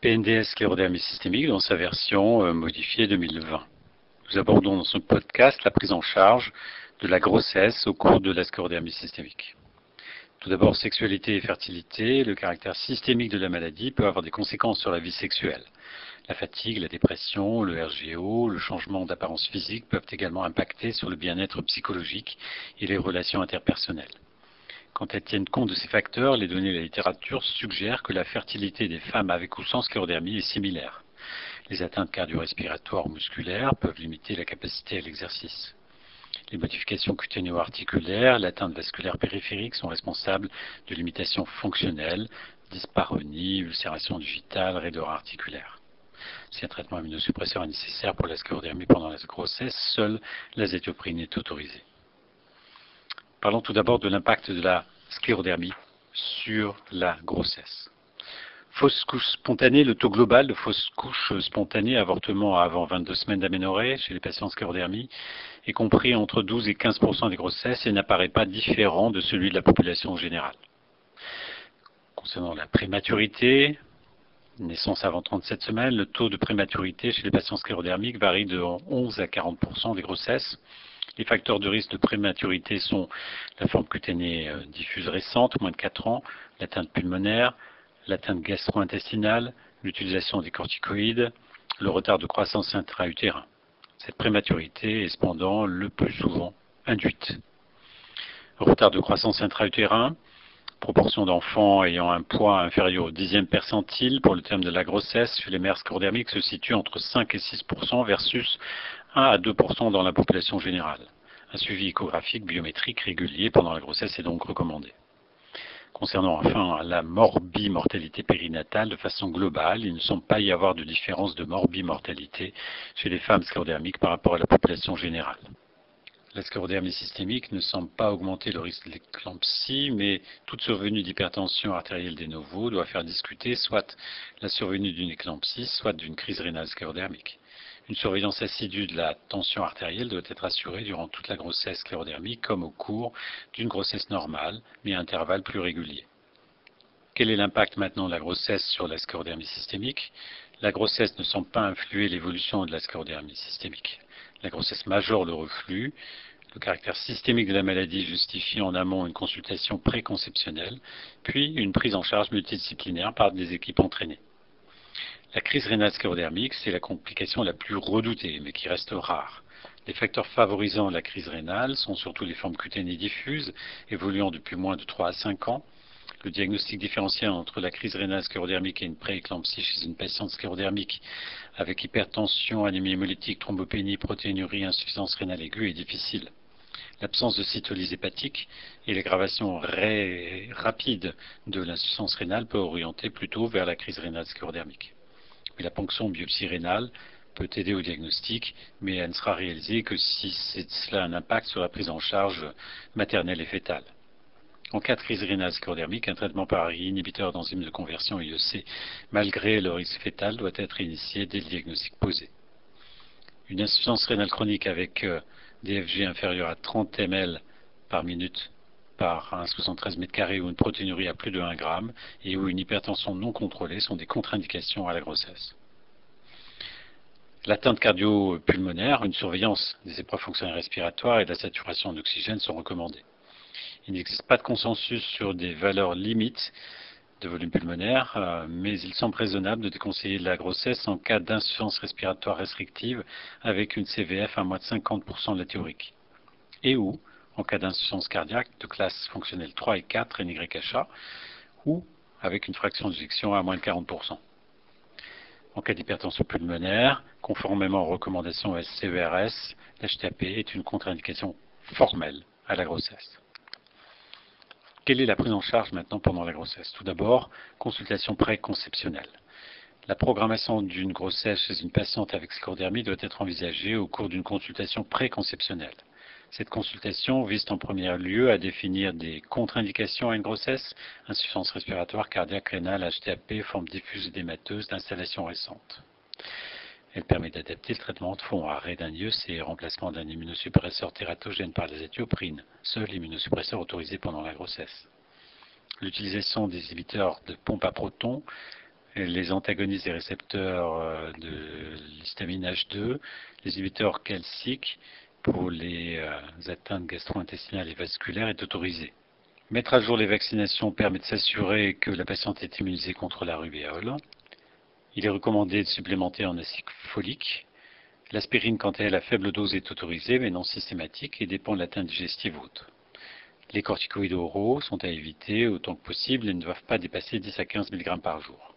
PNDS sclérodermie systémique dans sa version euh, modifiée 2020. Nous abordons dans ce podcast la prise en charge de la grossesse au cours de la sclérodermie systémique. Tout d'abord, sexualité et fertilité. Le caractère systémique de la maladie peut avoir des conséquences sur la vie sexuelle. La fatigue, la dépression, le RGO, le changement d'apparence physique peuvent également impacter sur le bien-être psychologique et les relations interpersonnelles. Quand elles tiennent compte de ces facteurs, les données de la littérature suggèrent que la fertilité des femmes avec ou sans sclérodermie est similaire. Les atteintes cardio-respiratoires ou musculaires peuvent limiter la capacité à l'exercice. Les modifications cutanéo-articulaires, l'atteinte vasculaire périphérique sont responsables de limitations fonctionnelles, dyspareunie, ulcération digitale, raideur articulaire. Si un traitement immunosuppresseur est nécessaire pour la sclérodermie pendant la grossesse, seule l'azétioprine est autorisée. Parlons tout d'abord de l'impact de la sclérodermie sur la grossesse. Fausse couche spontanée, le taux global de fausse couche spontanée, avortement avant 22 semaines d'aménorrhée chez les patients sclérodermie est compris entre 12 et 15% des grossesses et n'apparaît pas différent de celui de la population générale. Concernant la prématurité, naissance avant 37 semaines, le taux de prématurité chez les patients sclérodermiques varie de 11 à 40% des grossesses les facteurs de risque de prématurité sont la forme cutanée euh, diffuse récente, moins de 4 ans, l'atteinte pulmonaire, l'atteinte gastro-intestinale, l'utilisation des corticoïdes, le retard de croissance intra-utérin. Cette prématurité est cependant le plus souvent induite. Retard de croissance intra-utérin, proportion d'enfants ayant un poids inférieur au dixième percentile pour le terme de la grossesse chez les mères scordémiques se situe entre 5 et 6% versus 1 à 2% dans la population générale. Un suivi échographique biométrique régulier pendant la grossesse est donc recommandé. Concernant enfin la morbimortalité périnatale, de façon globale, il ne semble pas y avoir de différence de morbimortalité chez les femmes sclérodermiques par rapport à la population générale. La sclérodermie systémique ne semble pas augmenter le risque de l'éclampsie, mais toute survenue d'hypertension artérielle des novos doit faire discuter soit la survenue d'une éclampsie, soit d'une crise rénale sclérodermique. Une surveillance assidue de la tension artérielle doit être assurée durant toute la grossesse sclérodermique comme au cours d'une grossesse normale, mais à intervalles plus réguliers. Quel est l'impact maintenant de la grossesse sur la sclérodermie systémique? La grossesse ne semble pas influer l'évolution de la sclérodermie systémique. La grossesse majeure le reflux. Le caractère systémique de la maladie justifie en amont une consultation préconceptionnelle, puis une prise en charge multidisciplinaire par des équipes entraînées. La crise rénale sclérodermique, c'est la complication la plus redoutée, mais qui reste rare. Les facteurs favorisant la crise rénale sont surtout les formes cutanées diffuses, évoluant depuis moins de 3 à 5 ans. Le diagnostic différentiel entre la crise rénale sclérodermique et une prééclampsie chez une patiente sclérodermique avec hypertension, anémie hémolytique, thrombopénie, protéinurie, insuffisance rénale aiguë est difficile. L'absence de cytolyse hépatique et l'aggravation rapide de l'insuffisance rénale peut orienter plutôt vers la crise rénale sclérodermique la ponction biopsie rénale peut aider au diagnostic, mais elle ne sera réalisée que si cela a un impact sur la prise en charge maternelle et fétale. En cas de crise rénale sclérodermique, un traitement par inhibiteur d'enzymes de conversion IEC, malgré le risque fétal, doit être initié dès le diagnostic posé. Une insuffisance rénale chronique avec euh, DFG inférieur à 30 ml par minute par 1,73 m2 ou une protéinurie à plus de 1 g et ou une hypertension non contrôlée sont des contre-indications à la grossesse. L'atteinte cardio-pulmonaire, une surveillance des épreuves fonctionnelles respiratoires et de la saturation d'oxygène sont recommandées. Il n'existe pas de consensus sur des valeurs limites de volume pulmonaire, euh, mais il semble raisonnable de déconseiller la grossesse en cas d'insuffisance respiratoire restrictive avec une CVF à moins de 50% de la théorique. Et ou en cas d'insuffisance cardiaque de classe fonctionnelle 3 et 4 NYHA ou avec une fraction d'éjection à moins de 40%. En cas d'hypertension pulmonaire, conformément aux recommandations SCVRS, l'HTAP est une contre-indication formelle à la grossesse. Quelle est la prise en charge maintenant pendant la grossesse? Tout d'abord, consultation préconceptionnelle. La programmation d'une grossesse chez une patiente avec sclerodermie doit être envisagée au cours d'une consultation préconceptionnelle. Cette consultation vise en premier lieu à définir des contre-indications à une grossesse, insuffisance respiratoire, cardiaque, rénale, HTAP, forme diffuse édémateuse d'installation récente. Elle permet d'adapter le traitement de fond, arrêt d'un ius et remplacement d'un immunosuppresseur tératogène par des éthioprines, seul immunosuppresseur autorisé pendant la grossesse. L'utilisation des inhibiteurs de pompe à protons, les antagonistes des récepteurs euh, de l'histamine H2, les inhibiteurs calciques pour les euh, atteintes gastro-intestinales et vasculaires est autorisée. Mettre à jour les vaccinations permet de s'assurer que la patiente est immunisée contre la rubéole. Il est recommandé de supplémenter en acide folique. L'aspirine, quant à elle, à faible dose est autorisée, mais non systématique et dépend de l'atteinte digestive haute. Les corticoïdes oraux sont à éviter autant que possible et ne doivent pas dépasser 10 à 15 mg par jour.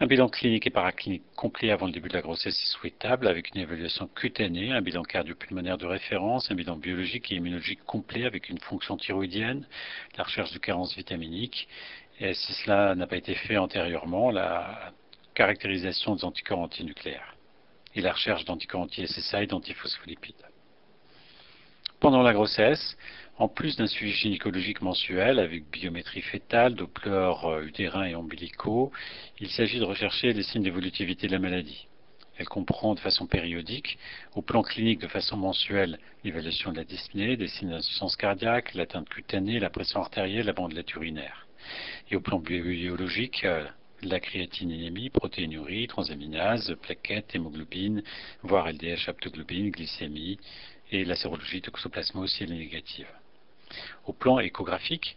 Un bilan clinique et paraclinique complet avant le début de la grossesse est souhaitable avec une évaluation cutanée, un bilan cardiopulmonaire de référence, un bilan biologique et immunologique complet avec une fonction thyroïdienne, la recherche de carence vitaminique. Et si cela n'a pas été fait antérieurement, la caractérisation des anticorps antinucléaires et la recherche d'anticorps anti-SSI et d'antiphospholipides. Pendant la grossesse, en plus d'un suivi gynécologique mensuel avec biométrie fétale, Doppler euh, utérin et ombilicaux, il s'agit de rechercher les signes d'évolutivité de la maladie. Elle comprend de façon périodique, au plan clinique de façon mensuelle, l'évaluation de la dyspnée, des signes d'insuffisance cardiaque, l'atteinte cutanée, la pression artérielle, la bandelette urinaire. Et au plan biologique, euh, la créatinémie, protéinurie, transaminase, plaquettes, hémoglobine, voire LDH, aptoglobine, glycémie, et la sérologie toxoplasmose si elle est négative. Au plan échographique,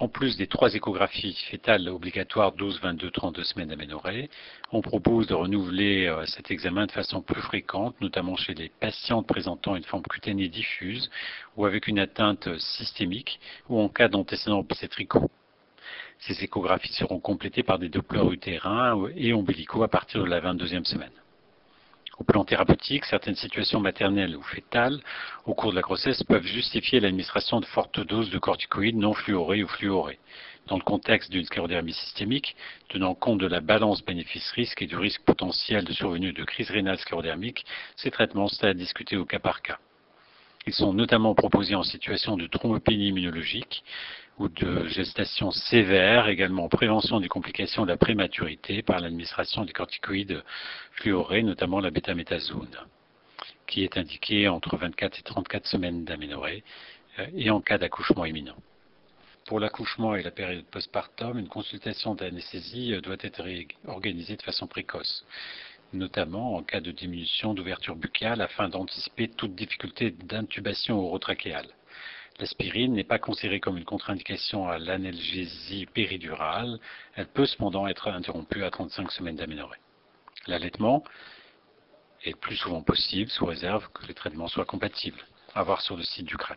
en plus des trois échographies fétales obligatoires 12, 22, 32 semaines d'aménorrhée, on propose de renouveler euh, cet examen de façon plus fréquente, notamment chez les patientes présentant une forme cutanée diffuse ou avec une atteinte systémique ou en cas d'antécédents obstétricaux. Ces échographies seront complétées par des dopplers utérins et ombilicaux à partir de la 22e semaine. Au plan thérapeutique, certaines situations maternelles ou fétales au cours de la grossesse peuvent justifier l'administration de fortes doses de corticoïdes non fluorés ou fluorés. Dans le contexte d'une sclérodermie systémique, tenant compte de la balance bénéfice-risque et du risque potentiel de survenue de crise rénale sclérodermique, ces traitements sont à discuter au cas par cas. Ils sont notamment proposés en situation de thrombopénie immunologique, ou de gestation sévère, également prévention des complications de la prématurité par l'administration des corticoïdes fluorés, notamment la bêta-méthazone, qui est indiquée entre 24 et 34 semaines d'aménorrhée euh, et en cas d'accouchement imminent. Pour l'accouchement et la période postpartum, une consultation d'anesthésie euh, doit être organisée de façon précoce, notamment en cas de diminution d'ouverture buccale afin d'anticiper toute difficulté d'intubation orotrachéale. L'aspirine n'est pas considérée comme une contre-indication à l'analgésie péridurale. Elle peut cependant être interrompue à 35 semaines d'aménorrhée. L'allaitement est le plus souvent possible sous réserve que les traitements soient compatibles. À voir sur le site du CRAT.